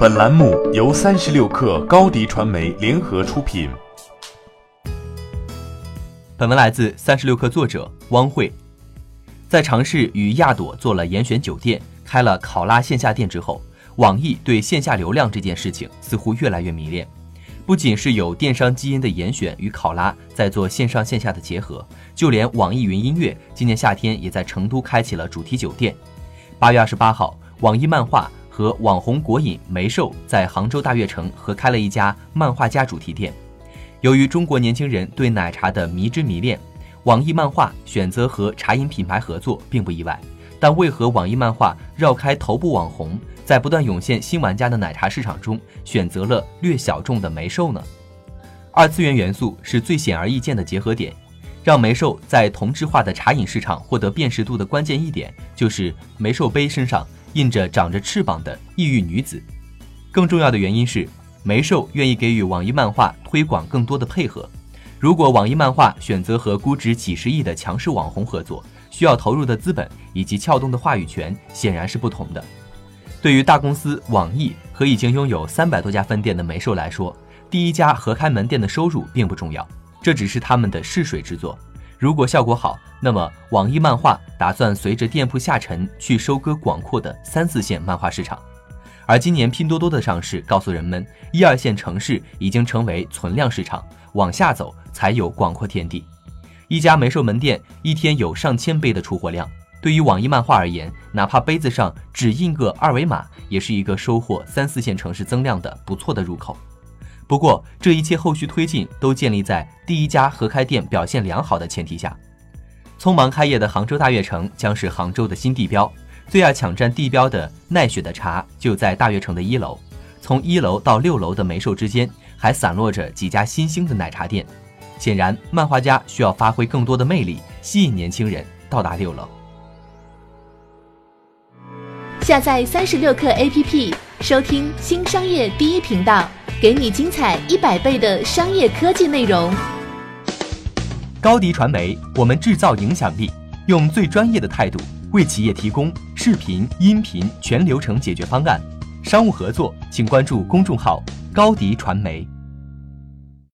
本栏目由三十六氪高低传媒联合出品。本文来自三十六氪作者汪慧。在尝试与亚朵做了严选酒店、开了考拉线下店之后，网易对线下流量这件事情似乎越来越迷恋。不仅是有电商基因的严选与考拉在做线上线下的结合，就连网易云音乐今年夏天也在成都开启了主题酒店。八月二十八号，网易漫画和网红果饮梅寿在杭州大悦城合开了一家漫画家主题店。由于中国年轻人对奶茶的迷之迷恋，网易漫画选择和茶饮品牌合作并不意外。但为何网易漫画绕开头部网红，在不断涌现新玩家的奶茶市场中，选择了略小众的梅寿呢？二次元元素是最显而易见的结合点。让梅寿在同质化的茶饮市场获得辨识度的关键一点，就是梅寿杯身上印着长着翅膀的异域女子。更重要的原因是，梅寿愿意给予网易漫画推广更多的配合。如果网易漫画选择和估值几十亿的强势网红合作，需要投入的资本以及撬动的话语权显然是不同的。对于大公司网易和已经拥有三百多家分店的梅寿来说，第一家合开门店的收入并不重要。这只是他们的试水之作，如果效果好，那么网易漫画打算随着店铺下沉去收割广阔的三四线漫画市场。而今年拼多多的上市告诉人们，一二线城市已经成为存量市场，往下走才有广阔天地。一家梅寿门店一天有上千杯的出货量，对于网易漫画而言，哪怕杯子上只印个二维码，也是一个收获三四线城市增量的不错的入口。不过，这一切后续推进都建立在第一家合开店表现良好的前提下。匆忙开业的杭州大悦城将是杭州的新地标，最爱抢占地标的奈雪的茶就在大悦城的一楼。从一楼到六楼的梅寿之间，还散落着几家新兴的奶茶店。显然，漫画家需要发挥更多的魅力，吸引年轻人到达六楼。下载三十六课 APP，收听新商业第一频道。给你精彩一百倍的商业科技内容。高迪传媒，我们制造影响力，用最专业的态度为企业提供视频、音频全流程解决方案。商务合作，请关注公众号高迪传媒。